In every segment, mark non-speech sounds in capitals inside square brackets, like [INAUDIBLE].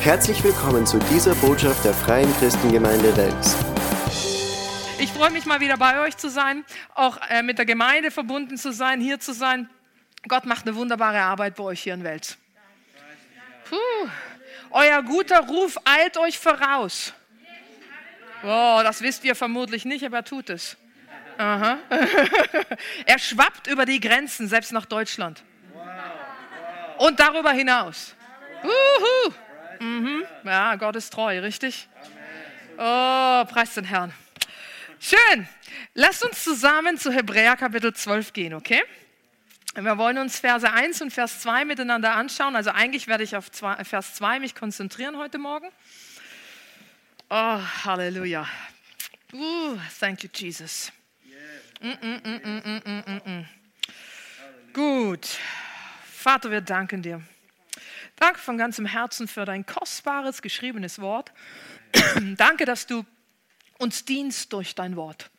Herzlich willkommen zu dieser Botschaft der Freien Christengemeinde Wels. Ich freue mich mal wieder bei euch zu sein, auch äh, mit der Gemeinde verbunden zu sein, hier zu sein. Gott macht eine wunderbare Arbeit bei euch hier in Wels. Puh. Euer guter Ruf eilt euch voraus. Oh, das wisst ihr vermutlich nicht, aber er tut es. Aha. [LAUGHS] er schwappt über die Grenzen, selbst nach Deutschland. Und darüber hinaus. Uhu. Mhm. Ja, Gott ist treu, richtig? Oh, preis den Herrn. Schön. Lasst uns zusammen zu Hebräer Kapitel 12 gehen, okay? Wir wollen uns Verse 1 und Vers 2 miteinander anschauen. Also eigentlich werde ich auf Vers 2 mich konzentrieren heute Morgen. Oh, Halleluja. Uh, thank you, Jesus. Mm, mm, mm, Gut. Vater, wir danken dir. Danke von ganzem Herzen für dein kostbares geschriebenes Wort. [CLEARS THROAT] Danke, dass du uns dienst durch dein Wort.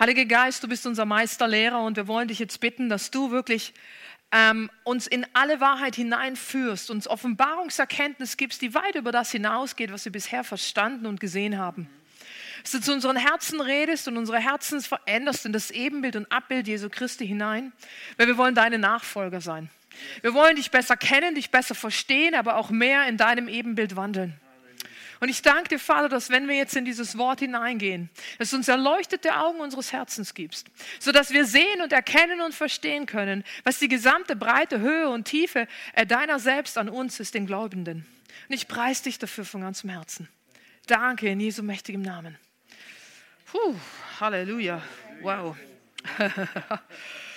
Heiliger Geist, du bist unser Meisterlehrer und wir wollen dich jetzt bitten, dass du wirklich ähm, uns in alle Wahrheit hineinführst, uns Offenbarungserkenntnis gibst, die weit über das hinausgeht, was wir bisher verstanden und gesehen haben. Dass du zu unseren Herzen redest und unsere Herzen veränderst in das Ebenbild und Abbild Jesu Christi hinein, weil wir wollen deine Nachfolger sein. Wir wollen dich besser kennen, dich besser verstehen, aber auch mehr in deinem Ebenbild wandeln. Und ich danke dir, Vater, dass wenn wir jetzt in dieses Wort hineingehen, dass du uns erleuchtete Augen unseres Herzens gibst, sodass wir sehen und erkennen und verstehen können, was die gesamte Breite, Höhe und Tiefe äh, deiner selbst an uns ist, den Glaubenden. Und ich preise dich dafür von ganzem Herzen. Danke in Jesu mächtigem Namen. Puh, Halleluja. Wow. [LAUGHS]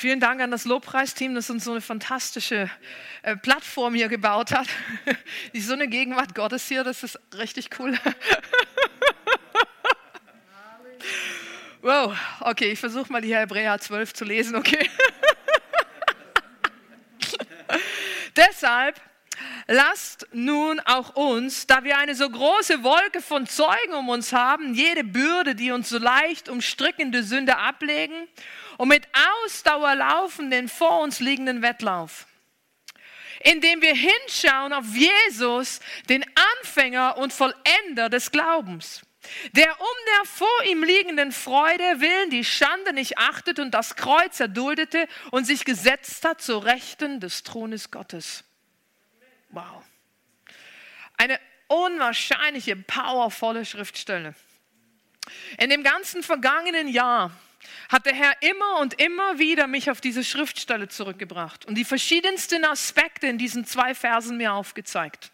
Vielen Dank an das Lobpreisteam, das uns so eine fantastische äh, Plattform hier gebaut hat. [LAUGHS] Die so eine Gegenwart Gottes hier, das ist richtig cool. [LAUGHS] wow, okay, ich versuche mal die Hebräer 12 zu lesen, okay? [LAUGHS] Deshalb lasst nun auch uns, da wir eine so große Wolke von Zeugen um uns haben, jede Bürde, die uns so leicht umstrickende Sünde ablegen und mit Ausdauer laufen den vor uns liegenden Wettlauf. Indem wir hinschauen auf Jesus, den Anfänger und Vollender des Glaubens, der um der vor ihm liegenden Freude willen die Schande nicht achtet und das Kreuz erduldete und sich gesetzt hat zur Rechten des Thrones Gottes. Wow. Eine unwahrscheinliche, powervolle Schriftstelle. In dem ganzen vergangenen Jahr hat der Herr immer und immer wieder mich auf diese Schriftstelle zurückgebracht und die verschiedensten Aspekte in diesen zwei Versen mir aufgezeigt.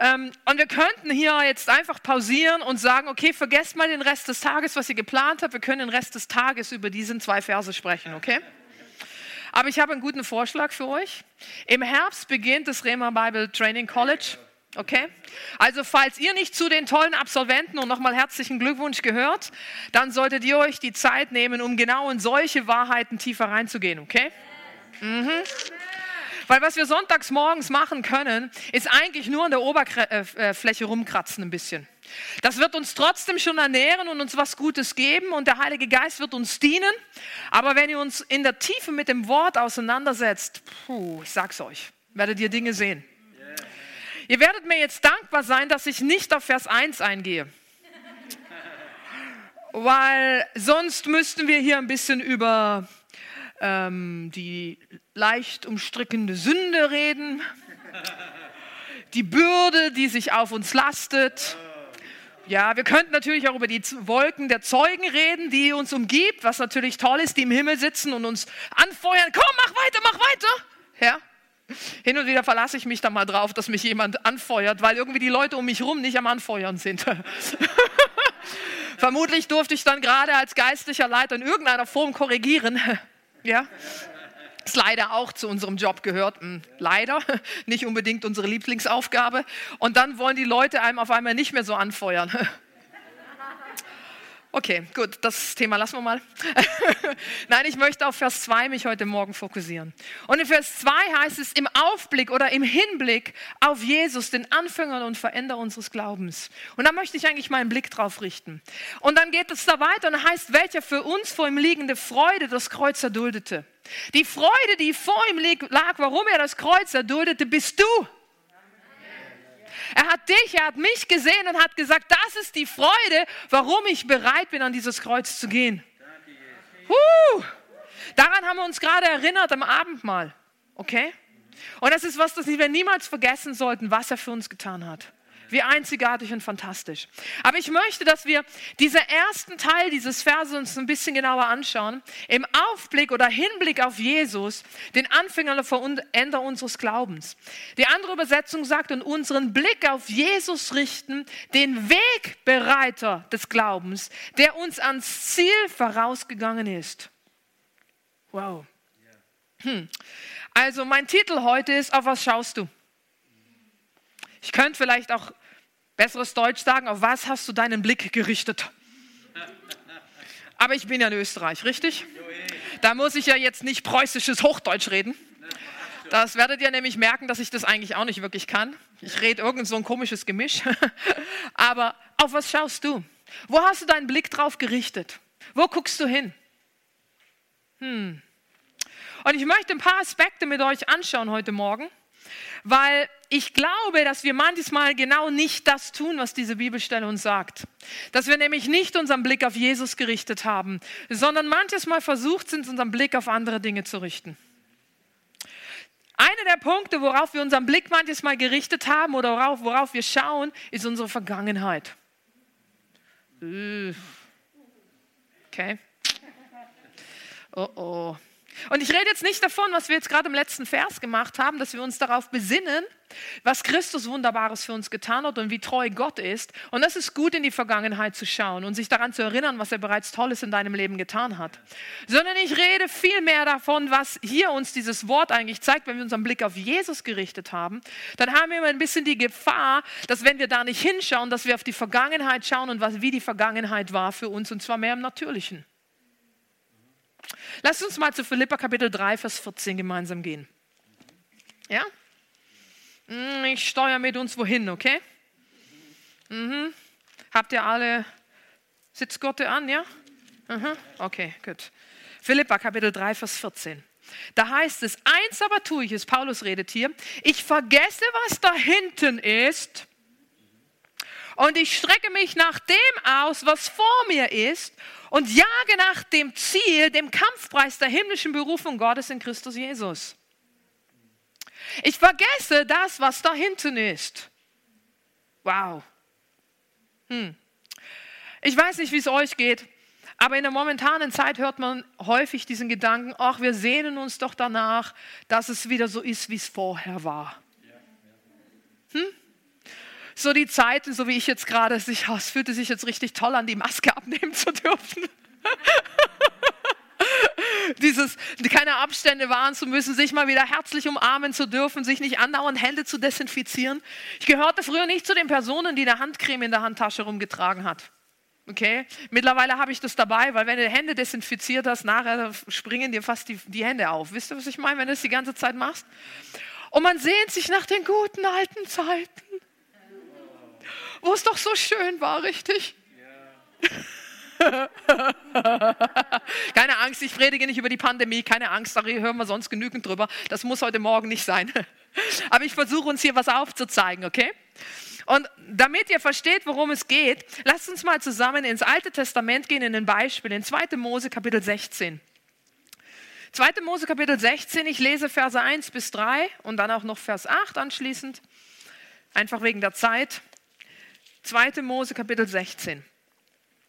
Ähm, und wir könnten hier jetzt einfach pausieren und sagen, okay, vergesst mal den Rest des Tages, was ihr geplant habt. Wir können den Rest des Tages über diesen zwei Verse sprechen, okay? Aber ich habe einen guten Vorschlag für euch. Im Herbst beginnt das Rema Bible Training College. Okay? Also falls ihr nicht zu den tollen Absolventen und nochmal herzlichen Glückwunsch gehört, dann solltet ihr euch die Zeit nehmen, um genau in solche Wahrheiten tiefer reinzugehen, okay? Mhm. Weil was wir sonntags morgens machen können, ist eigentlich nur an der Oberfläche rumkratzen ein bisschen. Das wird uns trotzdem schon ernähren und uns was Gutes geben und der Heilige Geist wird uns dienen. Aber wenn ihr uns in der Tiefe mit dem Wort auseinandersetzt, puh, ich sag's euch, werdet ihr Dinge sehen. Ihr werdet mir jetzt dankbar sein, dass ich nicht auf Vers 1 eingehe. Weil sonst müssten wir hier ein bisschen über ähm, die leicht umstrickende Sünde reden, die Bürde, die sich auf uns lastet. Ja, wir könnten natürlich auch über die Wolken der Zeugen reden, die uns umgibt, was natürlich toll ist, die im Himmel sitzen und uns anfeuern. Komm, mach weiter, mach weiter. Ja, hin und wieder verlasse ich mich dann mal drauf, dass mich jemand anfeuert, weil irgendwie die Leute um mich herum nicht am Anfeuern sind. [LAUGHS] Vermutlich durfte ich dann gerade als geistlicher Leiter in irgendeiner Form korrigieren. [LAUGHS] ja. Das leider auch zu unserem Job gehört. Hm, leider, nicht unbedingt unsere Lieblingsaufgabe. Und dann wollen die Leute einem auf einmal nicht mehr so anfeuern. [LAUGHS] Okay, gut, das Thema lassen wir mal. [LAUGHS] Nein, ich möchte auf Vers 2 mich heute Morgen fokussieren. Und in Vers 2 heißt es im Aufblick oder im Hinblick auf Jesus, den Anfänger und Veränderer unseres Glaubens. Und da möchte ich eigentlich meinen Blick drauf richten. Und dann geht es da weiter und heißt, welcher für uns vor ihm liegende Freude das Kreuz erduldete. Die Freude, die vor ihm lag, warum er das Kreuz erduldete, bist du. Er hat dich, er hat mich gesehen und hat gesagt, das ist die Freude, warum ich bereit bin, an dieses Kreuz zu gehen. Huh. Daran haben wir uns gerade erinnert am Abendmahl. Okay? Und das ist was, das wir niemals vergessen sollten, was er für uns getan hat. Wie einzigartig und fantastisch. Aber ich möchte, dass wir diesen ersten Teil dieses Verses uns ein bisschen genauer anschauen. Im Aufblick oder Hinblick auf Jesus, den Anfänger und Veränder unseres Glaubens. Die andere Übersetzung sagt, und unseren Blick auf Jesus richten, den Wegbereiter des Glaubens, der uns ans Ziel vorausgegangen ist. Wow. Hm. Also mein Titel heute ist, auf was schaust du? Ich könnte vielleicht auch besseres Deutsch sagen, auf was hast du deinen Blick gerichtet? Aber ich bin ja in Österreich, richtig? Da muss ich ja jetzt nicht preußisches Hochdeutsch reden. Das werdet ihr nämlich merken, dass ich das eigentlich auch nicht wirklich kann. Ich rede irgend so ein komisches Gemisch. [LAUGHS] Aber auf was schaust du? Wo hast du deinen Blick drauf gerichtet? Wo guckst du hin? Hm. Und ich möchte ein paar Aspekte mit euch anschauen heute Morgen, weil ich glaube, dass wir manchmal genau nicht das tun, was diese Bibelstelle uns sagt. Dass wir nämlich nicht unseren Blick auf Jesus gerichtet haben, sondern manches Mal versucht sind, unseren Blick auf andere Dinge zu richten. Einer der Punkte, worauf wir unseren Blick manches Mal gerichtet haben oder worauf, worauf wir schauen, ist unsere Vergangenheit. Okay. Oh oh. Und ich rede jetzt nicht davon, was wir jetzt gerade im letzten Vers gemacht haben, dass wir uns darauf besinnen, was Christus Wunderbares für uns getan hat und wie treu Gott ist. Und das ist gut, in die Vergangenheit zu schauen und sich daran zu erinnern, was er bereits Tolles in deinem Leben getan hat. Sondern ich rede viel mehr davon, was hier uns dieses Wort eigentlich zeigt, wenn wir unseren Blick auf Jesus gerichtet haben. Dann haben wir immer ein bisschen die Gefahr, dass wenn wir da nicht hinschauen, dass wir auf die Vergangenheit schauen und was, wie die Vergangenheit war für uns und zwar mehr im Natürlichen. Lasst uns mal zu Philippa Kapitel 3, Vers 14 gemeinsam gehen. Ja? Hm, ich steuere mit uns wohin, okay? Mhm. Habt ihr alle Sitzgurte an, ja? Mhm. Okay, gut. Philippa Kapitel 3, Vers 14. Da heißt es, eins aber tue ich es, Paulus redet hier, ich vergesse, was da hinten ist und ich strecke mich nach dem aus, was vor mir ist und jage nach dem Ziel, dem Kampfpreis der himmlischen Berufung Gottes in Christus Jesus. Ich vergesse das, was da hinten ist. Wow. Hm. Ich weiß nicht, wie es euch geht, aber in der momentanen Zeit hört man häufig diesen Gedanken, ach, wir sehnen uns doch danach, dass es wieder so ist, wie es vorher war. Hm? So die Zeiten, so wie ich jetzt gerade, es fühlte sich jetzt richtig toll an, die Maske [LAUGHS] abnehmen zu dürfen. [LAUGHS] Dieses, keine Abstände wahren zu müssen, sich mal wieder herzlich umarmen zu dürfen, sich nicht andauernd Hände zu desinfizieren. Ich gehörte früher nicht zu den Personen, die eine Handcreme in der Handtasche rumgetragen hat. Okay? Mittlerweile habe ich das dabei, weil wenn du Hände desinfiziert hast, nachher springen dir fast die, die Hände auf. Wisst ihr, was ich meine, wenn du das die ganze Zeit machst? Und man sehnt sich nach den guten alten Zeiten wo es doch so schön war, richtig? Ja. [LAUGHS] keine Angst, ich predige nicht über die Pandemie, keine Angst, da hören wir sonst genügend drüber. Das muss heute Morgen nicht sein. [LAUGHS] Aber ich versuche uns hier was aufzuzeigen, okay? Und damit ihr versteht, worum es geht, lasst uns mal zusammen ins Alte Testament gehen, in ein Beispiel, in 2. Mose Kapitel 16. 2. Mose Kapitel 16, ich lese Verse 1 bis 3 und dann auch noch Vers 8 anschließend, einfach wegen der Zeit. 2. Mose Kapitel 16.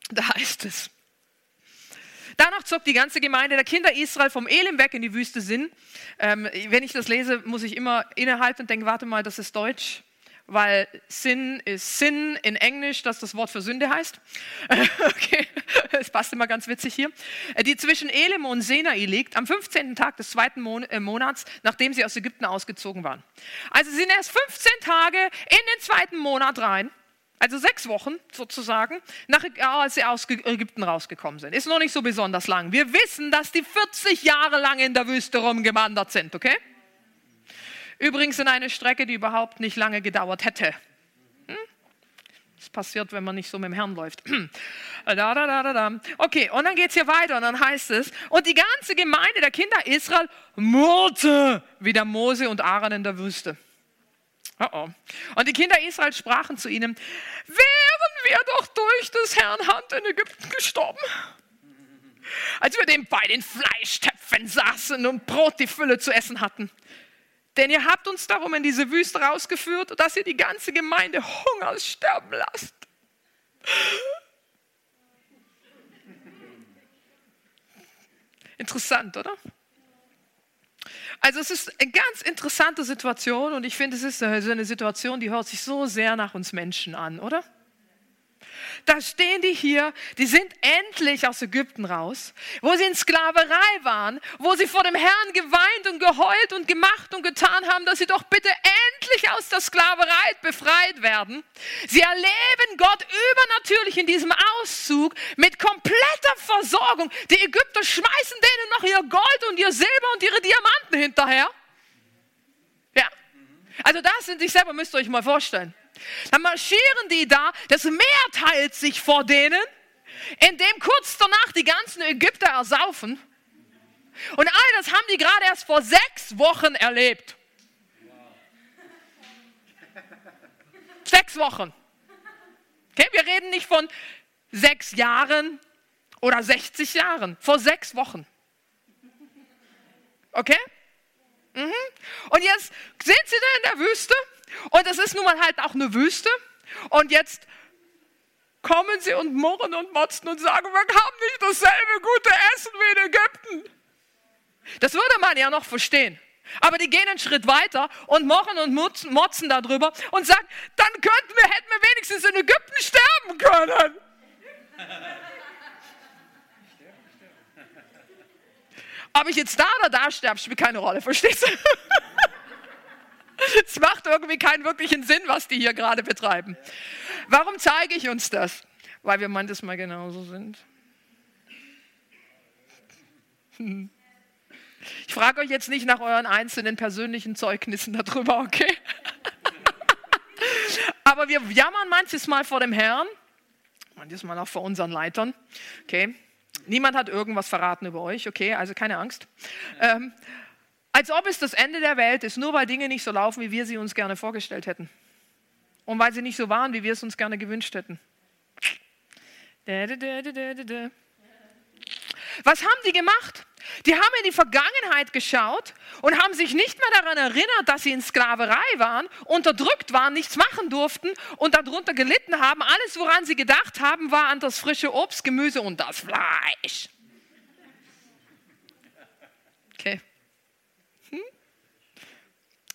Da heißt es. Danach zog die ganze Gemeinde der Kinder Israel vom Elim weg in die Wüste Sinn. Ähm, wenn ich das lese, muss ich immer innehalten und denken, warte mal, das ist Deutsch, weil Sin ist Sin in Englisch, das das Wort für Sünde heißt. [LAUGHS] okay, das passt immer ganz witzig hier. Die zwischen Elim und Sinai liegt, am 15. Tag des zweiten äh, Monats, nachdem sie aus Ägypten ausgezogen waren. Also sind erst 15 Tage in den zweiten Monat rein also sechs Wochen sozusagen, nach, als sie aus Ägypten rausgekommen sind. Ist noch nicht so besonders lang. Wir wissen, dass die 40 Jahre lang in der Wüste rumgewandert sind, okay? Übrigens in eine Strecke, die überhaupt nicht lange gedauert hätte. Hm? Das passiert, wenn man nicht so mit dem Herrn läuft. [CLEARS THROAT] da, da, da, da, Okay, und dann geht es hier weiter und dann heißt es, und die ganze Gemeinde der Kinder Israel murrte wie der Mose und Aaron in der Wüste. Oh oh. Und die Kinder Israels sprachen zu ihnen, wären wir doch durch des Herrn Hand in Ägypten gestorben. Als wir dem bei den Fleischtöpfen saßen und Brot die Fülle zu essen hatten. Denn ihr habt uns darum in diese Wüste rausgeführt, dass ihr die ganze Gemeinde Hungers sterben lasst. Interessant, oder? Also es ist eine ganz interessante Situation und ich finde, es ist eine Situation, die hört sich so sehr nach uns Menschen an, oder? Da stehen die hier, die sind endlich aus Ägypten raus, wo sie in Sklaverei waren, wo sie vor dem Herrn geweint und geheult und gemacht und getan haben, dass sie doch bitte endlich aus der Sklaverei befreit werden. Sie erleben Gott übernatürlich in diesem Auszug mit kompletter Versorgung. Die Ägypter schmeißen denen noch ihr Gold und ihr Silber und ihre Diamanten hinterher. Ja, also das in sich selber müsst ihr euch mal vorstellen. Dann marschieren die da, das Meer teilt sich vor denen, indem kurz danach die ganzen Ägypter ersaufen. Und all das haben die gerade erst vor sechs Wochen erlebt. Sechs Wochen. Okay, wir reden nicht von sechs Jahren oder 60 Jahren, vor sechs Wochen. Okay? Mhm. Und jetzt sind sie da in der Wüste und es ist nun mal halt auch eine Wüste. Und jetzt kommen sie und murren und motzen und sagen, wir haben nicht dasselbe gute Essen wie in Ägypten. Das würde man ja noch verstehen. Aber die gehen einen Schritt weiter und murren und motzen darüber und sagen, dann könnten wir, hätten wir wenigstens in Ägypten sterben können. Ob ich jetzt da oder da sterbe, spielt keine Rolle, verstehst du? [LAUGHS] [LAUGHS] Es macht irgendwie keinen wirklichen Sinn, was die hier gerade betreiben. Warum zeige ich uns das? Weil wir manches Mal genauso sind. [LAUGHS] Ich frage euch jetzt nicht nach euren einzelnen persönlichen Zeugnissen darüber, okay? [LAUGHS] Aber wir jammern manches Mal vor dem Herrn, manches Mal auch vor unseren Leitern, okay? Niemand hat irgendwas verraten über euch, okay? Also keine Angst. Ähm, als ob es das Ende der Welt ist, nur weil Dinge nicht so laufen, wie wir sie uns gerne vorgestellt hätten. Und weil sie nicht so waren, wie wir es uns gerne gewünscht hätten. Was haben die gemacht? Die haben in die Vergangenheit geschaut und haben sich nicht mehr daran erinnert, dass sie in Sklaverei waren, unterdrückt waren, nichts machen durften und darunter gelitten haben. Alles, woran sie gedacht haben, war an das frische Obst, Gemüse und das Fleisch. Okay.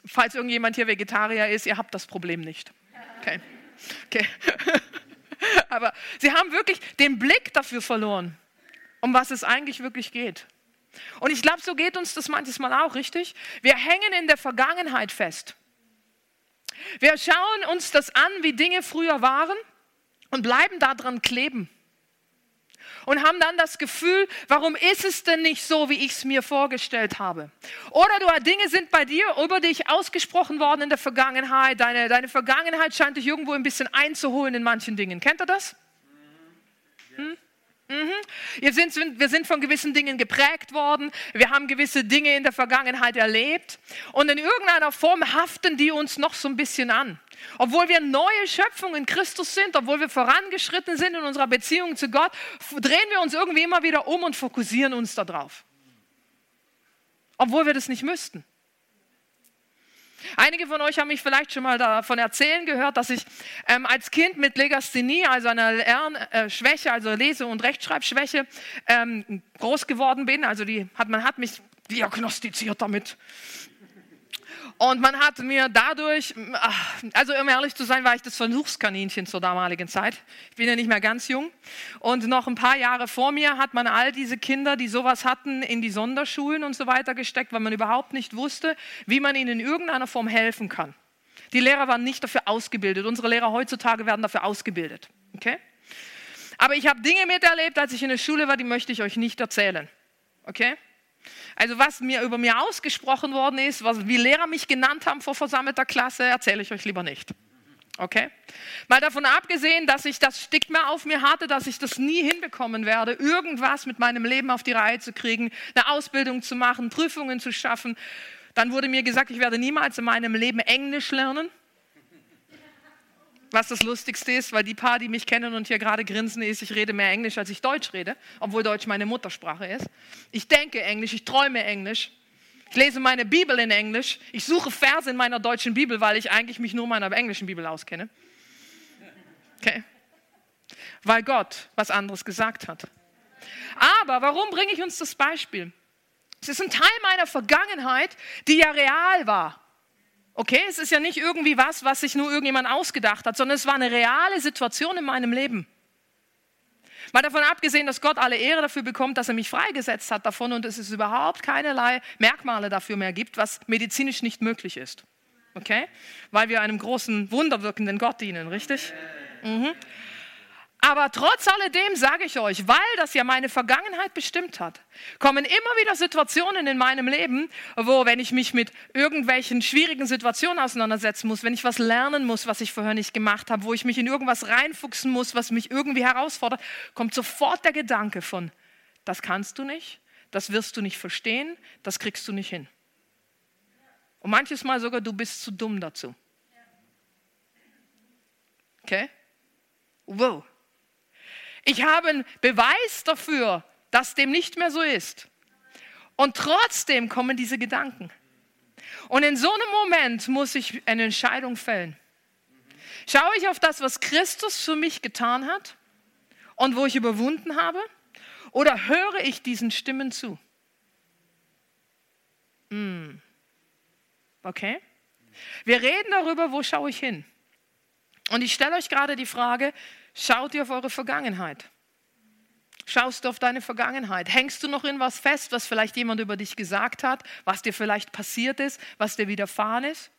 Falls irgendjemand hier Vegetarier ist, ihr habt das Problem nicht. Okay. okay. [LAUGHS] Aber sie haben wirklich den Blick dafür verloren, um was es eigentlich wirklich geht. Und ich glaube, so geht uns das manches Mal auch, richtig? Wir hängen in der Vergangenheit fest. Wir schauen uns das an, wie Dinge früher waren und bleiben daran kleben und haben dann das Gefühl, warum ist es denn nicht so, wie ich es mir vorgestellt habe? Oder du, Dinge sind bei dir über dich ausgesprochen worden in der Vergangenheit. Deine, deine Vergangenheit scheint dich irgendwo ein bisschen einzuholen in manchen Dingen. Kennt ihr das? Hm? Mhm. Wir, sind, wir sind von gewissen Dingen geprägt worden. Wir haben gewisse Dinge in der Vergangenheit erlebt. Und in irgendeiner Form haften die uns noch so ein bisschen an. Obwohl wir neue Schöpfungen in Christus sind, obwohl wir vorangeschritten sind in unserer Beziehung zu Gott, drehen wir uns irgendwie immer wieder um und fokussieren uns darauf. Obwohl wir das nicht müssten. Einige von euch haben mich vielleicht schon mal davon erzählen gehört, dass ich ähm, als Kind mit Legasthenie, also einer Lernschwäche, also Lese- und Rechtschreibschwäche, ähm, groß geworden bin. Also die hat, man hat mich diagnostiziert damit. Und man hat mir dadurch, also um ehrlich zu sein, war ich das Versuchskaninchen zur damaligen Zeit. Ich bin ja nicht mehr ganz jung. Und noch ein paar Jahre vor mir hat man all diese Kinder, die sowas hatten, in die Sonderschulen und so weiter gesteckt, weil man überhaupt nicht wusste, wie man ihnen in irgendeiner Form helfen kann. Die Lehrer waren nicht dafür ausgebildet. Unsere Lehrer heutzutage werden dafür ausgebildet. Okay? Aber ich habe Dinge miterlebt, als ich in der Schule war, die möchte ich euch nicht erzählen. Okay? Also was mir über mir ausgesprochen worden ist, was, wie Lehrer mich genannt haben vor versammelter Klasse, erzähle ich euch lieber nicht. Okay? Mal davon abgesehen, dass ich das Stigma auf mir hatte, dass ich das nie hinbekommen werde, irgendwas mit meinem Leben auf die Reihe zu kriegen, eine Ausbildung zu machen, Prüfungen zu schaffen. Dann wurde mir gesagt, ich werde niemals in meinem Leben Englisch lernen. Was das Lustigste ist, weil die paar, die mich kennen und hier gerade grinsen, ist, ich rede mehr Englisch, als ich Deutsch rede, obwohl Deutsch meine Muttersprache ist. Ich denke Englisch, ich träume Englisch. Ich lese meine Bibel in Englisch. Ich suche Verse in meiner deutschen Bibel, weil ich eigentlich mich nur in meiner englischen Bibel auskenne. Okay? Weil Gott was anderes gesagt hat. Aber warum bringe ich uns das Beispiel? Es ist ein Teil meiner Vergangenheit, die ja real war. Okay, es ist ja nicht irgendwie was, was sich nur irgendjemand ausgedacht hat, sondern es war eine reale Situation in meinem Leben. Mal davon abgesehen, dass Gott alle Ehre dafür bekommt, dass er mich freigesetzt hat davon und es ist überhaupt keinerlei Merkmale dafür mehr gibt, was medizinisch nicht möglich ist. Okay? Weil wir einem großen, wunderwirkenden Gott dienen, richtig? Mhm. Aber trotz alledem sage ich euch, weil das ja meine Vergangenheit bestimmt hat, kommen immer wieder Situationen in meinem Leben, wo, wenn ich mich mit irgendwelchen schwierigen Situationen auseinandersetzen muss, wenn ich was lernen muss, was ich vorher nicht gemacht habe, wo ich mich in irgendwas reinfuchsen muss, was mich irgendwie herausfordert, kommt sofort der Gedanke von, das kannst du nicht, das wirst du nicht verstehen, das kriegst du nicht hin. Und manches Mal sogar, du bist zu dumm dazu. Okay? Wow. Ich habe einen Beweis dafür, dass dem nicht mehr so ist. Und trotzdem kommen diese Gedanken. Und in so einem Moment muss ich eine Entscheidung fällen. Schaue ich auf das, was Christus für mich getan hat und wo ich überwunden habe? Oder höre ich diesen Stimmen zu? Mm. Okay? Wir reden darüber, wo schaue ich hin? Und ich stelle euch gerade die Frage, Schaut ihr auf eure Vergangenheit? Schaust du auf deine Vergangenheit? Hängst du noch in was fest, was vielleicht jemand über dich gesagt hat, was dir vielleicht passiert ist, was dir widerfahren ist?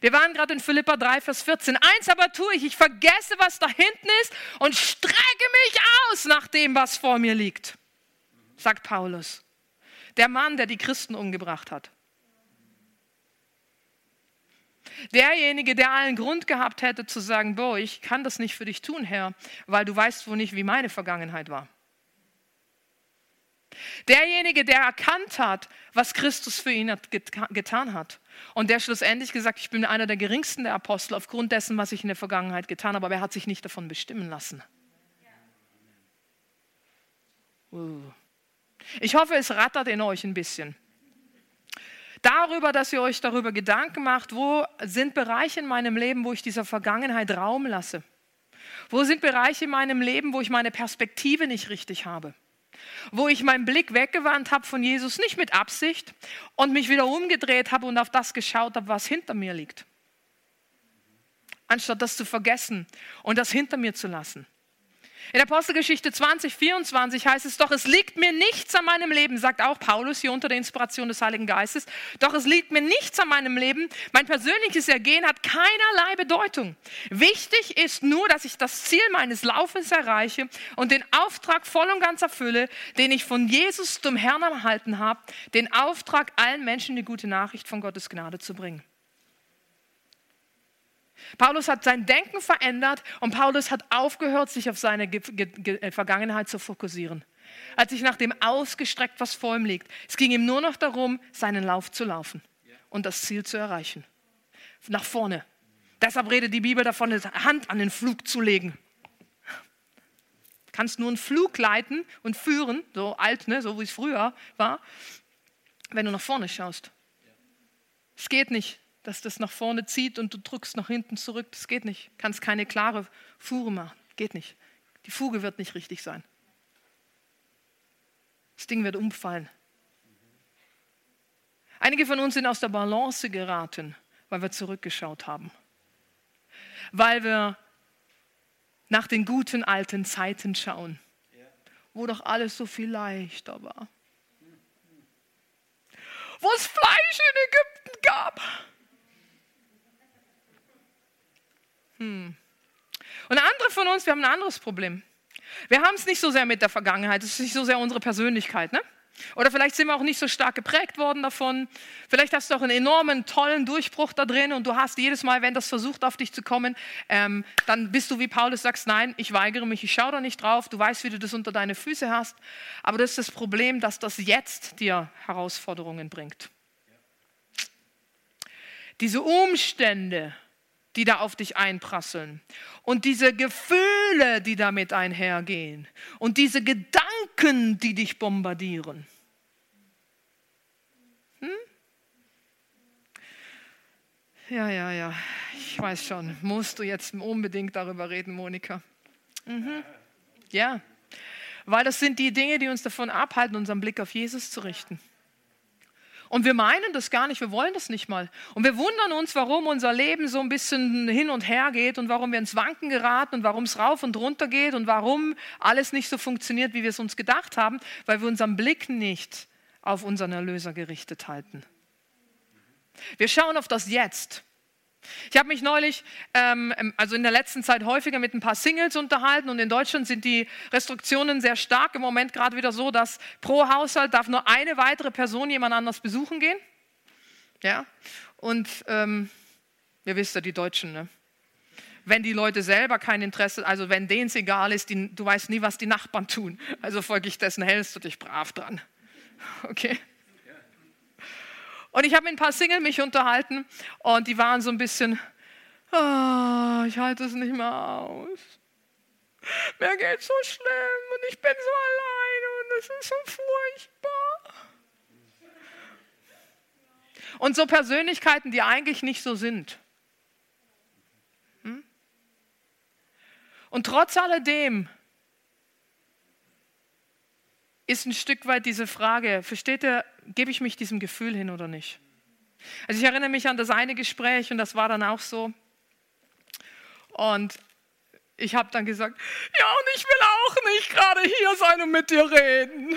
Wir waren gerade in Philippa 3, Vers 14. Eins aber tue ich, ich vergesse, was da hinten ist und strecke mich aus nach dem, was vor mir liegt, sagt Paulus. Der Mann, der die Christen umgebracht hat. Derjenige, der allen Grund gehabt hätte zu sagen, boah, ich kann das nicht für dich tun, Herr, weil du weißt wohl nicht, wie meine Vergangenheit war. Derjenige, der erkannt hat, was Christus für ihn hat, getan hat. Und der schlussendlich gesagt, ich bin einer der geringsten der Apostel aufgrund dessen, was ich in der Vergangenheit getan habe, aber er hat sich nicht davon bestimmen lassen. Uh. Ich hoffe, es rattert in euch ein bisschen darüber, dass ihr euch darüber Gedanken macht, wo sind Bereiche in meinem Leben, wo ich dieser Vergangenheit Raum lasse? Wo sind Bereiche in meinem Leben, wo ich meine Perspektive nicht richtig habe? Wo ich meinen Blick weggewandt habe von Jesus, nicht mit Absicht, und mich wieder umgedreht habe und auf das geschaut habe, was hinter mir liegt. Anstatt das zu vergessen und das hinter mir zu lassen. In Apostelgeschichte 20, 24 heißt es doch, es liegt mir nichts an meinem Leben, sagt auch Paulus hier unter der Inspiration des Heiligen Geistes, doch es liegt mir nichts an meinem Leben. Mein persönliches Ergehen hat keinerlei Bedeutung. Wichtig ist nur, dass ich das Ziel meines Laufens erreiche und den Auftrag voll und ganz erfülle, den ich von Jesus zum Herrn erhalten habe, den Auftrag, allen Menschen die gute Nachricht von Gottes Gnade zu bringen. Paulus hat sein Denken verändert und Paulus hat aufgehört, sich auf seine äh, Vergangenheit zu fokussieren. Er hat sich nach dem ausgestreckt, was vor ihm liegt. Es ging ihm nur noch darum, seinen Lauf zu laufen und das Ziel zu erreichen. Nach vorne. Deshalb redet die Bibel davon, die Hand an den Flug zu legen. Du kannst nur einen Flug leiten und führen, so alt, ne, so wie es früher war, wenn du nach vorne schaust. Es geht nicht dass das nach vorne zieht und du drückst nach hinten zurück. Das geht nicht. Kannst keine klare Fuhre machen. Geht nicht. Die Fuge wird nicht richtig sein. Das Ding wird umfallen. Einige von uns sind aus der Balance geraten, weil wir zurückgeschaut haben. Weil wir nach den guten alten Zeiten schauen, wo doch alles so viel leichter war. Wo es Fleisch in Ägypten gab Hm. Und andere von uns, wir haben ein anderes Problem. Wir haben es nicht so sehr mit der Vergangenheit, es ist nicht so sehr unsere Persönlichkeit. Ne? Oder vielleicht sind wir auch nicht so stark geprägt worden davon. Vielleicht hast du auch einen enormen, tollen Durchbruch da drin und du hast jedes Mal, wenn das versucht, auf dich zu kommen, ähm, dann bist du wie Paulus, sagst, nein, ich weigere mich, ich schaue da nicht drauf, du weißt, wie du das unter deine Füße hast. Aber das ist das Problem, dass das jetzt dir Herausforderungen bringt. Diese Umstände, die da auf dich einprasseln und diese Gefühle, die damit einhergehen und diese Gedanken, die dich bombardieren. Hm? Ja, ja, ja, ich weiß schon, musst du jetzt unbedingt darüber reden, Monika. Mhm. Ja, weil das sind die Dinge, die uns davon abhalten, unseren Blick auf Jesus zu richten. Und wir meinen das gar nicht, wir wollen das nicht mal. Und wir wundern uns, warum unser Leben so ein bisschen hin und her geht und warum wir ins Wanken geraten und warum es rauf und runter geht und warum alles nicht so funktioniert, wie wir es uns gedacht haben, weil wir unseren Blick nicht auf unseren Erlöser gerichtet halten. Wir schauen auf das Jetzt. Ich habe mich neulich, ähm, also in der letzten Zeit häufiger mit ein paar Singles unterhalten und in Deutschland sind die Restriktionen sehr stark. Im Moment gerade wieder so, dass pro Haushalt darf nur eine weitere Person jemand anders besuchen gehen. Ja, und ähm, ihr wisst ja, die Deutschen, ne? wenn die Leute selber kein Interesse, also wenn denen es egal ist, die, du weißt nie, was die Nachbarn tun. Also folglich dessen hältst du dich brav dran. Okay? Und ich habe mit ein paar Single mich unterhalten und die waren so ein bisschen, oh, ich halte es nicht mehr aus. Mir geht so schlimm und ich bin so alleine und es ist so furchtbar. Und so Persönlichkeiten, die eigentlich nicht so sind. Hm? Und trotz alledem ist ein Stück weit diese Frage, versteht ihr, gebe ich mich diesem Gefühl hin oder nicht? Also ich erinnere mich an das eine Gespräch und das war dann auch so. Und ich habe dann gesagt, ja, und ich will auch nicht gerade hier sein und mit dir reden.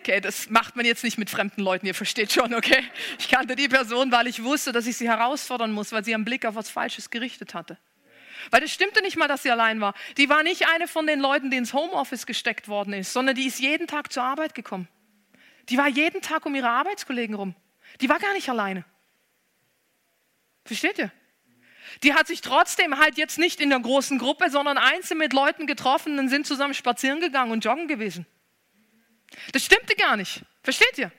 Okay, das macht man jetzt nicht mit fremden Leuten, ihr versteht schon, okay? Ich kannte die Person, weil ich wusste, dass ich sie herausfordern muss, weil sie ihren Blick auf was Falsches gerichtet hatte. Weil es stimmte nicht mal, dass sie allein war. Die war nicht eine von den Leuten, die ins Homeoffice gesteckt worden ist, sondern die ist jeden Tag zur Arbeit gekommen. Die war jeden Tag um ihre Arbeitskollegen rum. Die war gar nicht alleine. Versteht ihr? Die hat sich trotzdem halt jetzt nicht in der großen Gruppe, sondern einzeln mit Leuten getroffen und sind zusammen spazieren gegangen und joggen gewesen. Das stimmte gar nicht. Versteht ihr?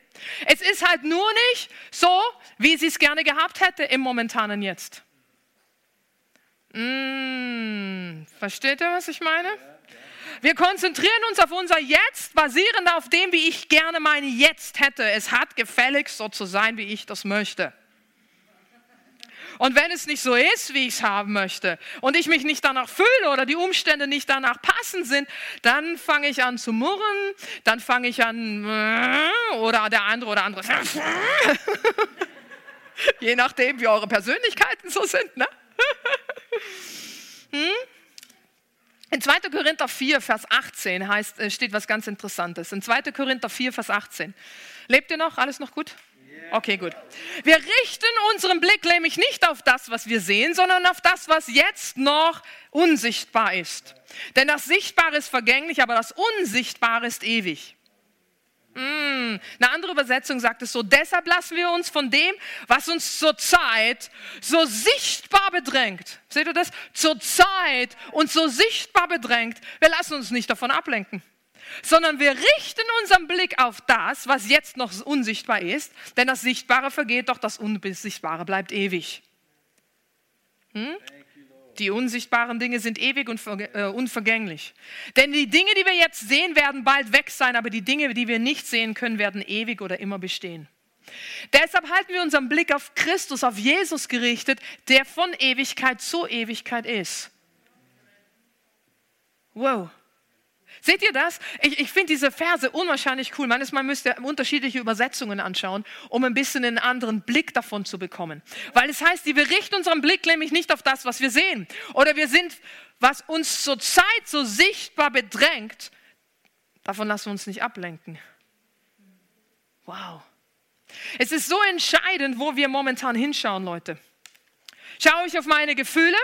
Es ist halt nur nicht so, wie sie es gerne gehabt hätte im momentanen Jetzt. Mmh, versteht ihr, was ich meine? Wir konzentrieren uns auf unser Jetzt, basierend auf dem, wie ich gerne mein Jetzt hätte. Es hat gefälligst so zu sein, wie ich das möchte. Und wenn es nicht so ist, wie ich es haben möchte, und ich mich nicht danach fühle oder die Umstände nicht danach passend sind, dann fange ich an zu murren, dann fange ich an, oder der andere oder andere, [LAUGHS] je nachdem, wie eure Persönlichkeiten so sind. Ne? In 2. Korinther 4, Vers 18 heißt, äh, steht was ganz Interessantes. In 2. Korinther 4, Vers 18. Lebt ihr noch? Alles noch gut? Okay, gut. Wir richten unseren Blick nämlich nicht auf das, was wir sehen, sondern auf das, was jetzt noch unsichtbar ist. Denn das Sichtbare ist vergänglich, aber das Unsichtbare ist ewig. Mm, eine andere Übersetzung sagt es so, deshalb lassen wir uns von dem, was uns zurzeit so sichtbar bedrängt, seht ihr das? Zurzeit uns so sichtbar bedrängt, wir lassen uns nicht davon ablenken, sondern wir richten unseren Blick auf das, was jetzt noch unsichtbar ist, denn das Sichtbare vergeht, doch das Unsichtbare bleibt ewig. Hm? Die unsichtbaren Dinge sind ewig und äh, unvergänglich. Denn die Dinge, die wir jetzt sehen, werden bald weg sein, aber die Dinge, die wir nicht sehen können, werden ewig oder immer bestehen. Deshalb halten wir unseren Blick auf Christus, auf Jesus gerichtet, der von Ewigkeit zu Ewigkeit ist. Wow. Seht ihr das? Ich, ich finde diese Verse unwahrscheinlich cool. Manchmal müsst ihr unterschiedliche Übersetzungen anschauen, um ein bisschen einen anderen Blick davon zu bekommen. Weil es heißt, wir richten unseren Blick nämlich nicht auf das, was wir sehen. Oder wir sind, was uns zurzeit so sichtbar bedrängt, davon lassen wir uns nicht ablenken. Wow. Es ist so entscheidend, wo wir momentan hinschauen, Leute. Schaue ich auf meine Gefühle?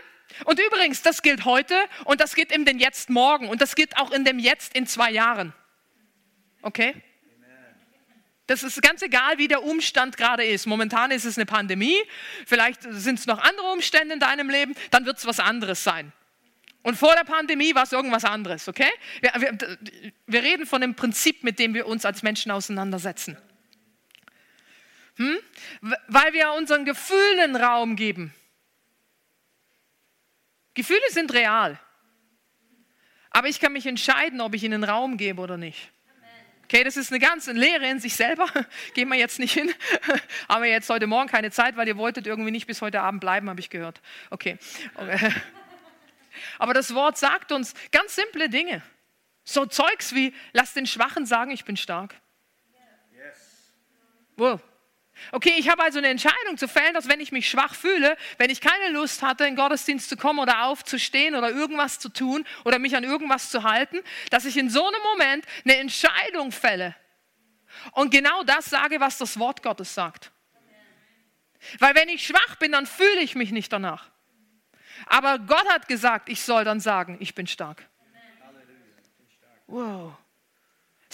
Und übrigens, das gilt heute und das gilt in dem Jetzt morgen und das gilt auch in dem Jetzt in zwei Jahren. Okay? Das ist ganz egal, wie der Umstand gerade ist. Momentan ist es eine Pandemie, vielleicht sind es noch andere Umstände in deinem Leben, dann wird es was anderes sein. Und vor der Pandemie war es irgendwas anderes, okay? Wir, wir, wir, reden von dem Prinzip, mit dem wir uns als Menschen auseinandersetzen. Hm? Weil wir unseren Gefühlen Raum geben. Gefühle sind real. Aber ich kann mich entscheiden, ob ich ihnen Raum gebe oder nicht. Okay, das ist eine ganze Lehre in sich selber. [LAUGHS] Gehen wir jetzt nicht hin. [LAUGHS] Haben wir jetzt heute Morgen keine Zeit, weil ihr wolltet irgendwie nicht bis heute Abend bleiben, habe ich gehört. Okay. [LAUGHS] Aber das Wort sagt uns ganz simple Dinge. So Zeugs wie, lass den Schwachen sagen, ich bin stark. Wow. Okay, ich habe also eine Entscheidung zu fällen, dass wenn ich mich schwach fühle, wenn ich keine Lust hatte, in Gottesdienst zu kommen oder aufzustehen oder irgendwas zu tun oder mich an irgendwas zu halten, dass ich in so einem Moment eine Entscheidung fälle und genau das sage, was das Wort Gottes sagt. Weil wenn ich schwach bin, dann fühle ich mich nicht danach. Aber Gott hat gesagt, ich soll dann sagen, ich bin stark. Wow.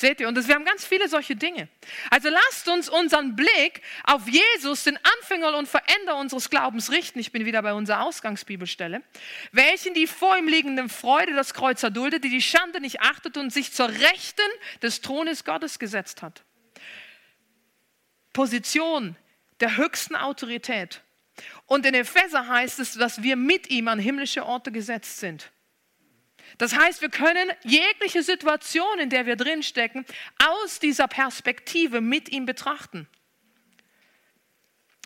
Seht ihr? Und wir haben ganz viele solche Dinge. Also lasst uns unseren Blick auf Jesus, den Anfänger und Veränder unseres Glaubens richten. Ich bin wieder bei unserer Ausgangsbibelstelle. Welchen die vor ihm liegende Freude das Kreuz erduldet, die die Schande nicht achtet und sich zur Rechten des Thrones Gottes gesetzt hat. Position der höchsten Autorität. Und in Epheser heißt es, dass wir mit ihm an himmlische Orte gesetzt sind. Das heißt, wir können jegliche Situation, in der wir drinstecken, aus dieser Perspektive mit ihm betrachten.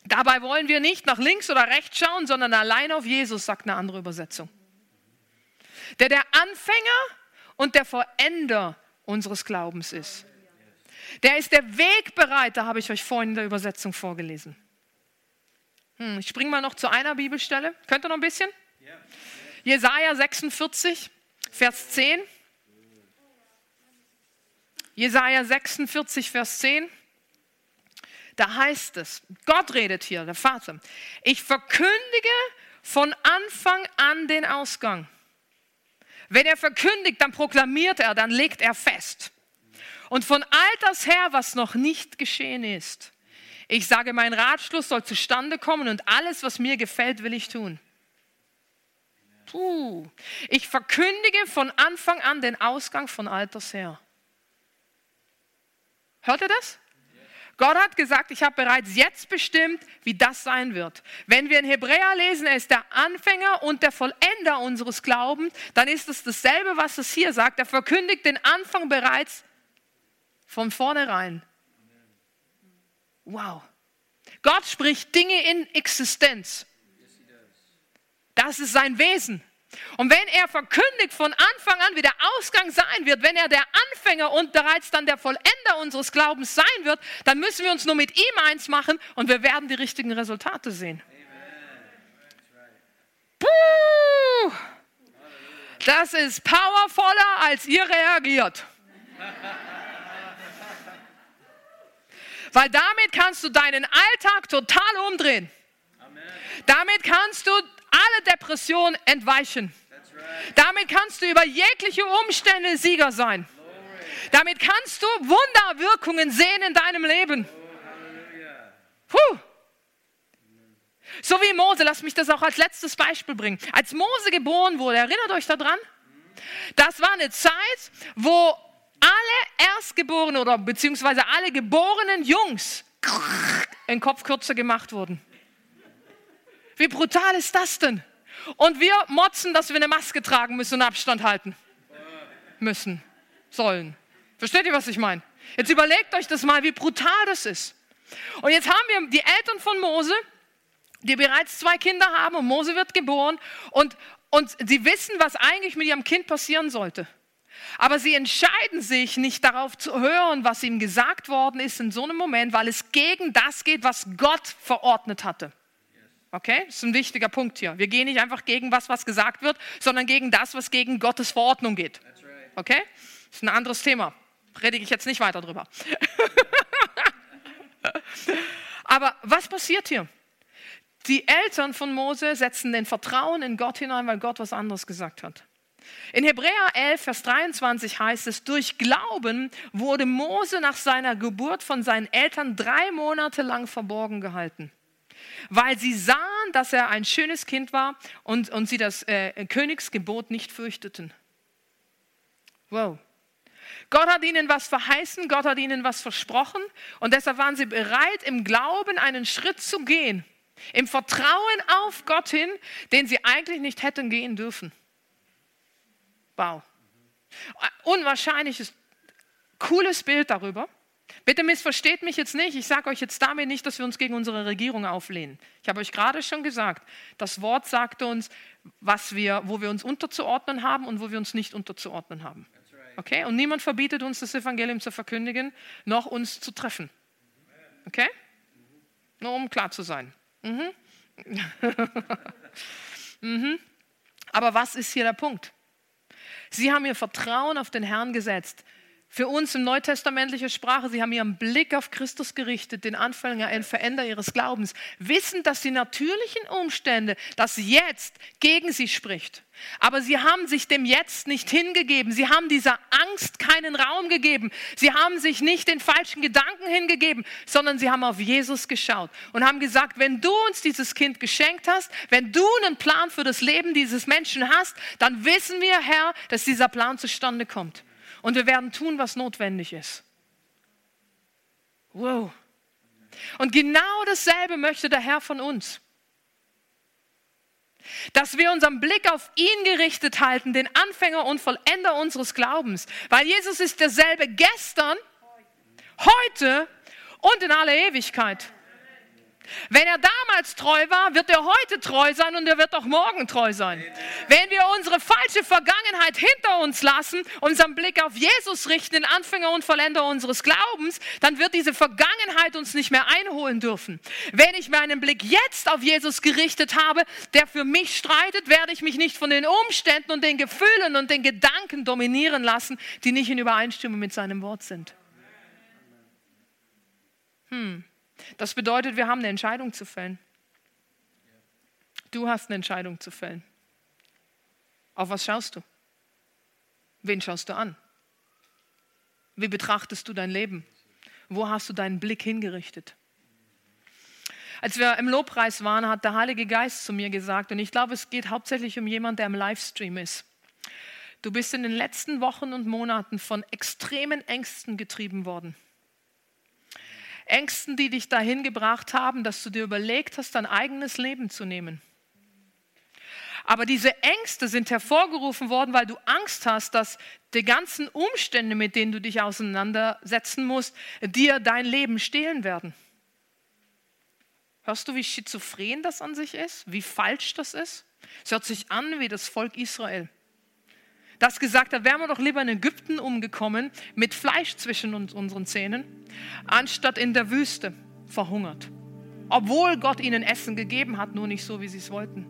Dabei wollen wir nicht nach links oder rechts schauen, sondern allein auf Jesus, sagt eine andere Übersetzung. Der der Anfänger und der Vollender unseres Glaubens ist. Der ist der Wegbereiter, habe ich euch vorhin in der Übersetzung vorgelesen. Hm, ich springe mal noch zu einer Bibelstelle. Könnt ihr noch ein bisschen? Jesaja 46. Vers 10. Jesaja 46, Vers 10. Da heißt es, Gott redet hier, der Vater. Ich verkündige von Anfang an den Ausgang. Wenn er verkündigt, dann proklamiert er, dann legt er fest. Und von alters her, was noch nicht geschehen ist. Ich sage, mein Ratschluss soll zustande kommen und alles, was mir gefällt, will ich tun. Puh. Ich verkündige von Anfang an den Ausgang von Alters her. Hört ihr das? Gott hat gesagt, ich habe bereits jetzt bestimmt, wie das sein wird. Wenn wir in Hebräer lesen, er ist der Anfänger und der Vollender unseres Glaubens, dann ist es dasselbe, was es hier sagt. Er verkündigt den Anfang bereits von vornherein. Wow. Gott spricht Dinge in Existenz. Das ist sein Wesen. Und wenn er verkündigt von Anfang an, wie der Ausgang sein wird, wenn er der Anfänger und bereits dann der Vollender unseres Glaubens sein wird, dann müssen wir uns nur mit ihm eins machen und wir werden die richtigen Resultate sehen. Puh, das ist powervoller, als ihr reagiert. Weil damit kannst du deinen Alltag total umdrehen. Damit kannst du alle Depressionen entweichen. Damit kannst du über jegliche Umstände Sieger sein. Damit kannst du Wunderwirkungen sehen in deinem Leben. Puh. So wie Mose, lass mich das auch als letztes Beispiel bringen. Als Mose geboren wurde, erinnert euch daran? Das war eine Zeit, wo alle Erstgeborenen oder beziehungsweise alle geborenen Jungs in Kopf kürzer gemacht wurden. Wie brutal ist das denn? Und wir motzen, dass wir eine Maske tragen müssen und Abstand halten müssen, sollen. Versteht ihr, was ich meine? Jetzt überlegt euch das mal, wie brutal das ist. Und jetzt haben wir die Eltern von Mose, die bereits zwei Kinder haben und Mose wird geboren und, und sie wissen, was eigentlich mit ihrem Kind passieren sollte. Aber sie entscheiden sich nicht darauf zu hören, was ihm gesagt worden ist in so einem Moment, weil es gegen das geht, was Gott verordnet hatte. Okay, das ist ein wichtiger Punkt hier. Wir gehen nicht einfach gegen was, was gesagt wird, sondern gegen das, was gegen Gottes Verordnung geht. Okay, das ist ein anderes Thema. Predige ich jetzt nicht weiter drüber. [LAUGHS] Aber was passiert hier? Die Eltern von Mose setzen den Vertrauen in Gott hinein, weil Gott was anderes gesagt hat. In Hebräer 11, Vers 23 heißt es, durch Glauben wurde Mose nach seiner Geburt von seinen Eltern drei Monate lang verborgen gehalten weil sie sahen, dass er ein schönes Kind war und, und sie das äh, Königsgebot nicht fürchteten. Wow. Gott hat ihnen was verheißen, Gott hat ihnen was versprochen und deshalb waren sie bereit, im Glauben einen Schritt zu gehen, im Vertrauen auf Gott hin, den sie eigentlich nicht hätten gehen dürfen. Wow. Unwahrscheinliches, cooles Bild darüber. Bitte missversteht mich jetzt nicht. Ich sage euch jetzt damit nicht, dass wir uns gegen unsere Regierung auflehnen. Ich habe euch gerade schon gesagt, das Wort sagt uns, was wir, wo wir uns unterzuordnen haben und wo wir uns nicht unterzuordnen haben. Okay? Und niemand verbietet uns, das Evangelium zu verkündigen, noch uns zu treffen. Okay? Nur um klar zu sein. Mhm. [LAUGHS] mhm. Aber was ist hier der Punkt? Sie haben ihr Vertrauen auf den Herrn gesetzt. Für uns in neutestamentlicher Sprache, sie haben ihren Blick auf Christus gerichtet, den Anfänger, den Veränder ihres Glaubens, wissen, dass die natürlichen Umstände, das Jetzt gegen sie spricht. Aber sie haben sich dem Jetzt nicht hingegeben. Sie haben dieser Angst keinen Raum gegeben. Sie haben sich nicht den falschen Gedanken hingegeben, sondern sie haben auf Jesus geschaut und haben gesagt, wenn du uns dieses Kind geschenkt hast, wenn du einen Plan für das Leben dieses Menschen hast, dann wissen wir, Herr, dass dieser Plan zustande kommt und wir werden tun, was notwendig ist. Wow. Und genau dasselbe möchte der Herr von uns. Dass wir unseren Blick auf ihn gerichtet halten, den Anfänger und Vollender unseres Glaubens. Weil Jesus ist derselbe gestern, heute und in aller Ewigkeit. Wenn er damals treu war, wird er heute treu sein und er wird auch morgen treu sein. Wenn wir unsere falsche Vergangenheit hinter uns lassen, unseren Blick auf Jesus richten, den Anfänger und Vollender unseres Glaubens, dann wird diese Vergangenheit uns nicht mehr einholen dürfen. Wenn ich meinen Blick jetzt auf Jesus gerichtet habe, der für mich streitet, werde ich mich nicht von den Umständen und den Gefühlen und den Gedanken dominieren lassen, die nicht in Übereinstimmung mit seinem Wort sind. Hm. Das bedeutet, wir haben eine Entscheidung zu fällen. Du hast eine Entscheidung zu fällen. Auf was schaust du? Wen schaust du an? Wie betrachtest du dein Leben? Wo hast du deinen Blick hingerichtet? Als wir im Lobpreis waren, hat der Heilige Geist zu mir gesagt, und ich glaube, es geht hauptsächlich um jemanden, der im Livestream ist. Du bist in den letzten Wochen und Monaten von extremen Ängsten getrieben worden. Ängsten, die dich dahin gebracht haben, dass du dir überlegt hast, dein eigenes Leben zu nehmen. Aber diese Ängste sind hervorgerufen worden, weil du Angst hast, dass die ganzen Umstände, mit denen du dich auseinandersetzen musst, dir dein Leben stehlen werden. Hörst du, wie schizophren das an sich ist? Wie falsch das ist? Es hört sich an wie das Volk Israel das gesagt hat, wären wir doch lieber in Ägypten umgekommen mit Fleisch zwischen uns, unseren Zähnen, anstatt in der Wüste verhungert. Obwohl Gott ihnen Essen gegeben hat, nur nicht so, wie sie es wollten.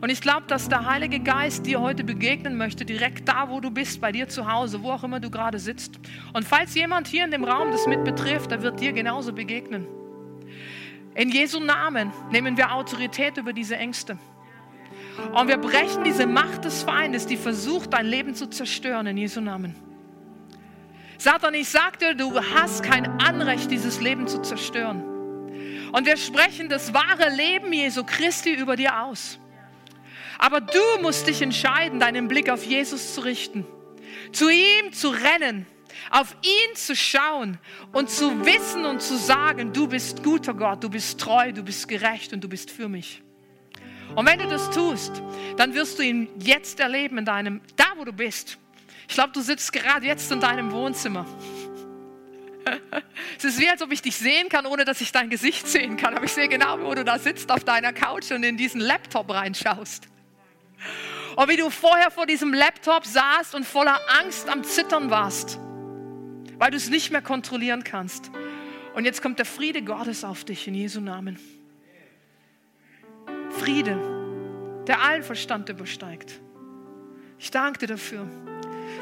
Und ich glaube, dass der Heilige Geist dir heute begegnen möchte, direkt da, wo du bist, bei dir zu Hause, wo auch immer du gerade sitzt. Und falls jemand hier in dem Raum das mit betrifft, der wird dir genauso begegnen. In Jesu Namen nehmen wir Autorität über diese Ängste. Und wir brechen diese Macht des Feindes, die versucht, dein Leben zu zerstören, in Jesu Namen. Satan, ich sagte, du hast kein Anrecht, dieses Leben zu zerstören. Und wir sprechen das wahre Leben Jesu Christi über dir aus. Aber du musst dich entscheiden, deinen Blick auf Jesus zu richten, zu ihm zu rennen, auf ihn zu schauen und zu wissen und zu sagen, du bist guter Gott, du bist treu, du bist gerecht und du bist für mich. Und wenn du das tust, dann wirst du ihn jetzt erleben in deinem, da wo du bist. Ich glaube, du sitzt gerade jetzt in deinem Wohnzimmer. [LAUGHS] Es ist wie, als ob ich dich sehen kann, ohne dass ich dein Gesicht sehen kann. Aber ich sehe genau, wo du da sitzt auf deiner Couch und in diesen Laptop reinschaust. Und wie du vorher vor diesem Laptop saßt und voller Angst am Zittern warst, weil du es nicht mehr kontrollieren kannst. Und jetzt kommt der Friede Gottes auf dich in Jesu Namen. Friede, der allen Verstand übersteigt. Ich danke dir dafür.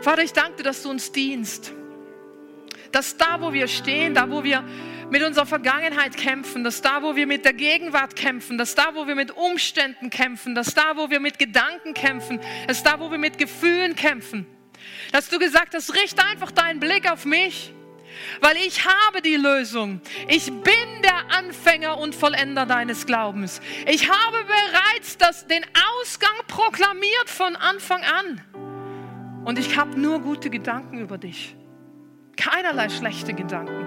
Vater, ich danke dir, dass du uns dienst. Dass da, wo wir stehen, da, wo wir mit unserer Vergangenheit kämpfen, dass da, wo wir mit der Gegenwart kämpfen, dass da, wo wir mit Umständen kämpfen, dass da, wo wir mit Gedanken kämpfen, dass da, wo wir mit Gefühlen kämpfen, dass du gesagt hast, richte einfach deinen Blick auf mich weil ich habe die Lösung. Ich bin der Anfänger und Vollender deines Glaubens. Ich habe bereits das, den Ausgang proklamiert von Anfang an. Und ich habe nur gute Gedanken über dich. Keinerlei schlechte Gedanken.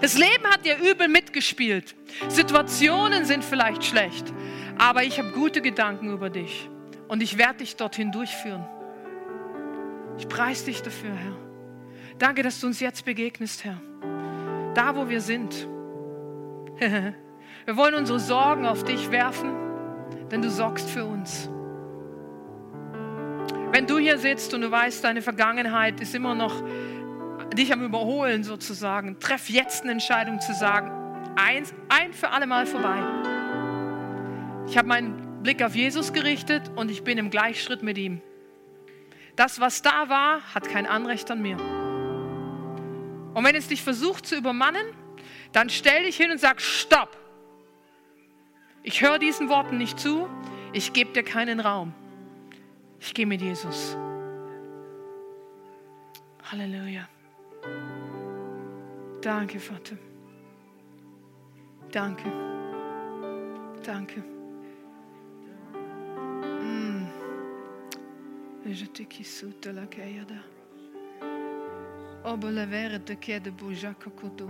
Das Leben hat dir übel mitgespielt. Situationen sind vielleicht schlecht. Aber ich habe gute Gedanken über dich. Und ich werde dich dorthin durchführen. Ich preise dich dafür, Herr. Danke, dass du uns jetzt begegnest, Herr. Da, wo wir sind. [LAUGHS] wir wollen unsere Sorgen auf dich werfen, denn du sorgst für uns. Wenn du hier sitzt und du weißt, deine Vergangenheit ist immer noch dich am Überholen sozusagen, treff jetzt eine Entscheidung zu sagen, eins, ein für alle Mal vorbei. Ich habe meinen Blick auf Jesus gerichtet und ich bin im Gleichschritt mit ihm. Das, was da war, hat kein Anrecht an mir. Und wenn es dich versucht zu übermannen, dann stell dich hin und sag, stopp. Ich höre diesen Worten nicht zu, ich gebe dir keinen Raum. Ich gehe mit Jesus. Halleluja. Danke, Vater. Danke. Danke. Mm. Je te kisuta la kayada. Obo la vere te kede buja kokodo.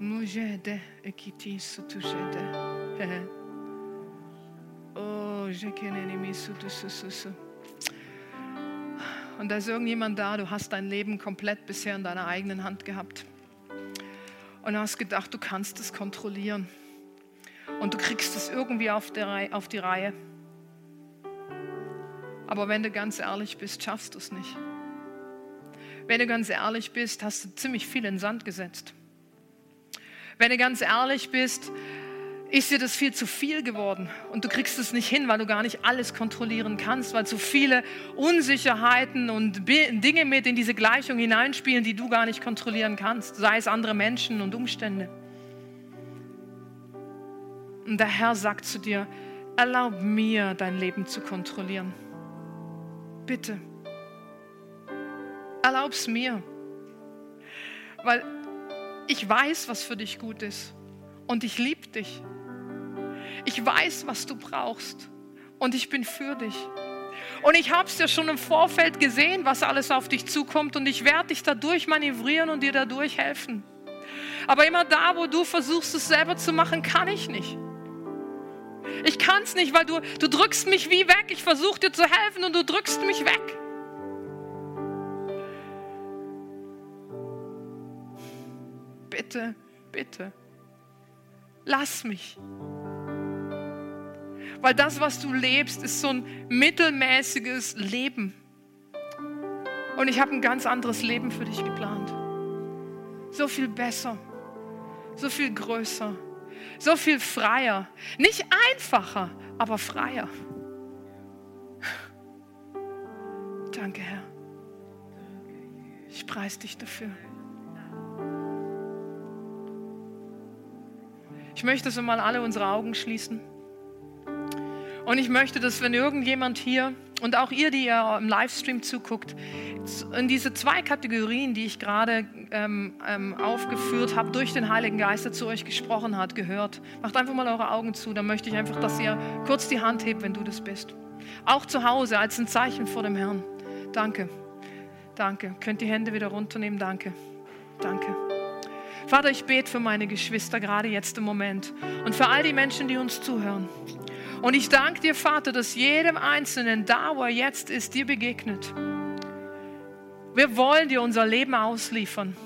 Mujede e kiti sutujede. [LAUGHS] Oh, je keneni mi sutu susu. Und da ist irgendjemand da, du hast dein Leben komplett bisher in deiner eigenen Hand gehabt. Und hast gedacht, du kannst es kontrollieren. Und du kriegst es irgendwie auf die Reihe. Aber wenn du ganz ehrlich bist, schaffst du es nicht. Wenn du ganz ehrlich bist, hast du ziemlich viel in den Sand gesetzt. Wenn du ganz ehrlich bist, ist dir das viel zu viel geworden und du kriegst es nicht hin, weil du gar nicht alles kontrollieren kannst, weil zu viele Unsicherheiten und Dinge mit in diese Gleichung hineinspielen, die du gar nicht kontrollieren kannst, sei es andere Menschen und Umstände. Und der Herr sagt zu dir, erlaub mir dein Leben zu kontrollieren. Bitte. Erlaub's mir. Weil ich weiß, was für dich gut ist. Und ich liebe dich. Ich weiß, was du brauchst und ich bin für dich. Und ich habe es ja schon im Vorfeld gesehen, was alles auf dich zukommt und ich werde dich dadurch manövrieren und dir dadurch helfen. Aber immer da, wo du versuchst, es selber zu machen, kann ich nicht. Ich kann es nicht, weil du, du drückst mich wie weg. Ich versuche dir zu helfen und du drückst mich weg. Bitte, bitte, lass mich. Weil das, was du lebst, ist so ein mittelmäßiges Leben. Und ich habe ein ganz anderes Leben für dich geplant. So viel besser, so viel größer, so viel freier. Nicht einfacher, aber freier. Danke, Herr. Ich preise dich dafür. Ich möchte so mal alle unsere Augen schließen. Und ich möchte, dass wenn irgendjemand hier und auch ihr, die ihr im Livestream zuguckt, in diese zwei Kategorien, die ich gerade ähm, ähm, aufgeführt habe, durch den Heiligen Geist, der zu euch gesprochen hat, gehört. Macht einfach mal eure Augen zu. Dann möchte ich einfach, dass ihr kurz die Hand hebt, wenn du das bist. Auch zu Hause als ein Zeichen vor dem Herrn. Danke. Danke. Könnt die Hände wieder runternehmen. Danke. Danke. Vater, ich bete für meine Geschwister gerade jetzt im Moment und für all die Menschen, die uns zuhören. Und ich danke dir, Vater, dass jedem Einzelnen da, wo er jetzt ist, dir begegnet. Wir wollen dir unser Leben ausliefern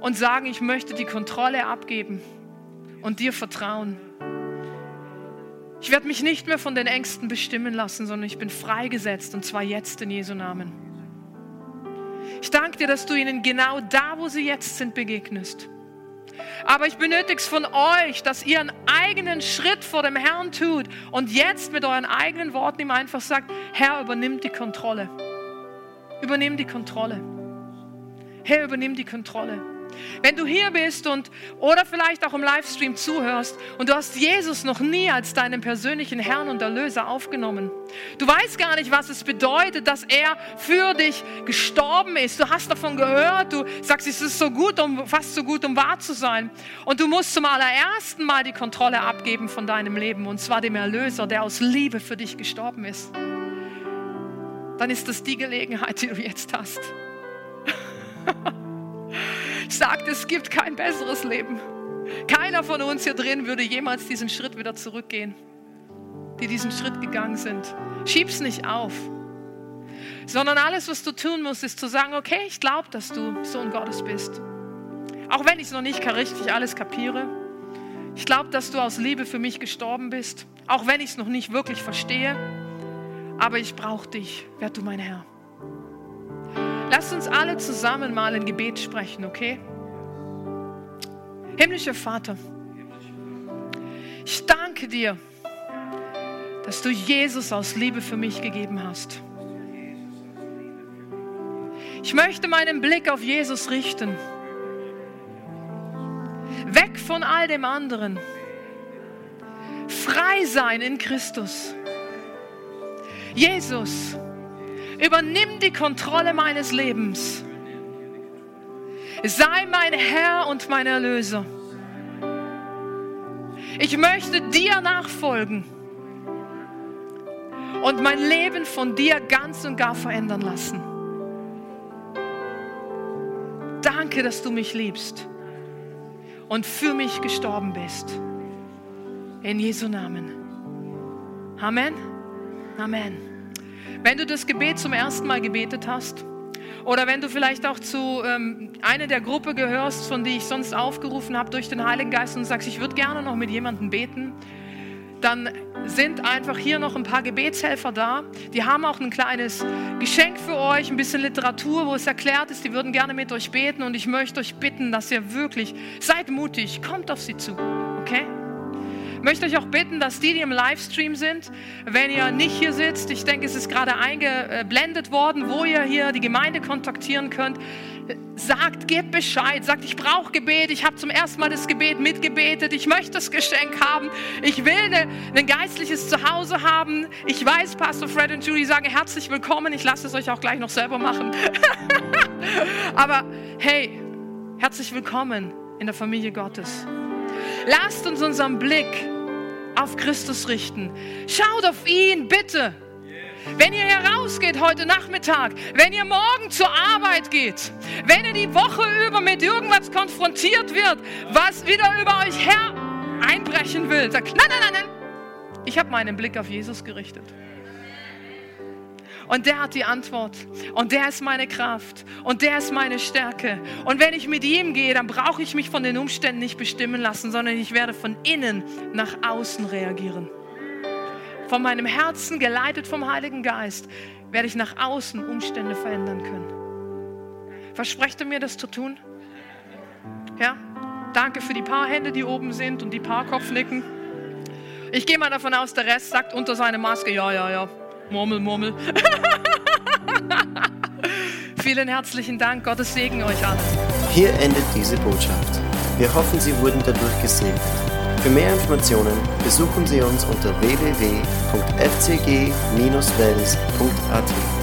und sagen, ich möchte die Kontrolle abgeben und dir vertrauen. Ich werde mich nicht mehr von den Ängsten bestimmen lassen, sondern ich bin freigesetzt und zwar jetzt in Jesu Namen. Ich danke dir, dass du ihnen genau da, wo sie jetzt sind, begegnest. Aber ich benötige es von euch, dass ihr einen eigenen Schritt vor dem Herrn tut und jetzt mit euren eigenen Worten ihm einfach sagt, Herr, übernimm die Kontrolle. Übernimm die Kontrolle. Herr, übernimm die Kontrolle. Wenn du hier bist und oder vielleicht auch im Livestream zuhörst und du hast Jesus noch nie als deinen persönlichen Herrn und Erlöser aufgenommen. Du weißt gar nicht, was es bedeutet, dass er für dich gestorben ist. Du hast davon gehört, du sagst, es ist so gut, um fast so gut, um wahr zu sein. Und du musst zum allerersten Mal die Kontrolle abgeben von deinem Leben und zwar dem Erlöser, der aus Liebe für dich gestorben ist. Dann ist das die Gelegenheit, die du jetzt hast. [LAUGHS] sagt, es gibt kein besseres Leben. Keiner von uns hier drin würde jemals diesen Schritt wieder zurückgehen, die diesen Schritt gegangen sind. Schieb's nicht auf, sondern alles, was du tun musst, ist zu sagen, okay, ich glaube, dass du Sohn Gottes bist. Auch wenn ich es noch nicht richtig alles kapiere. Ich glaube, dass du aus Liebe für mich gestorben bist, auch wenn ich es noch nicht wirklich verstehe. Aber ich brauche dich, werd du mein Herr. Lass uns alle zusammen mal ein Gebet sprechen, okay? Himmlischer Vater, ich danke dir, dass du Jesus aus Liebe für mich gegeben hast. Ich möchte meinen Blick auf Jesus richten. Weg von all dem anderen. Frei sein in Christus. Jesus, Übernimm die Kontrolle meines Lebens. Sei mein Herr und mein Erlöser. Ich möchte dir nachfolgen und mein Leben von dir ganz und gar verändern lassen. Danke, dass du mich liebst und für mich gestorben bist. In Jesu Namen. Amen. Amen. Wenn du das Gebet zum ersten Mal gebetet hast, oder wenn du vielleicht auch zu ähm, einer der Gruppe gehörst, von die ich sonst aufgerufen habe durch den Heiligen Geist und sagst, ich würde gerne noch mit jemandem beten, dann sind einfach hier noch ein paar Gebetshelfer da. Die haben auch ein kleines Geschenk für euch, ein bisschen Literatur, wo es erklärt ist, die würden gerne mit euch beten und ich möchte euch bitten, dass ihr wirklich, seid mutig, kommt auf sie zu, okay? Möchte euch auch bitten, dass die, die im Livestream sind, wenn ihr nicht hier sitzt, ich denke, es ist gerade eingeblendet worden, wo ihr hier die Gemeinde kontaktieren könnt, sagt, gebt Bescheid, sagt, ich brauche Gebet, ich habe zum ersten Mal das Gebet mitgebetet, ich möchte das Geschenk haben, ich will eine, ein geistliches Zuhause haben. Ich weiß, Pastor Fred und Julie sagen herzlich willkommen, ich lasse es euch auch gleich noch selber machen. [LAUGHS] Aber hey, herzlich willkommen in der Familie Gottes. Lasst uns unseren Blick auf Christus richten. Schaut auf ihn, bitte. Wenn ihr herausgeht heute Nachmittag, wenn ihr morgen zur Arbeit geht, wenn ihr die Woche über mit irgendwas konfrontiert wird, was wieder über euch her einbrechen will, sagt, nein, nein, nein, nein. Ich habe meinen Blick auf Jesus gerichtet. Und der hat die Antwort. Und der ist meine Kraft. Und der ist meine Stärke. Und wenn ich mit ihm gehe, dann brauche ich mich von den Umständen nicht bestimmen lassen, sondern ich werde von innen nach außen reagieren. Von meinem Herzen, geleitet vom Heiligen Geist, werde ich nach außen Umstände verändern können. Versprecht ihr mir, das zu tun? Ja? Danke für die paar Hände, die oben sind und die paar Kopfnicken. Ich gehe mal davon aus, der Rest sagt unter seine Maske, ja, ja, ja. Murmel, Murmel. [LAUGHS] Vielen herzlichen Dank. Gottes Segen euch allen. Hier endet diese Botschaft. Wir hoffen, Sie wurden dadurch gesegnet. Für mehr Informationen besuchen Sie uns unter www.fcg-wels.at.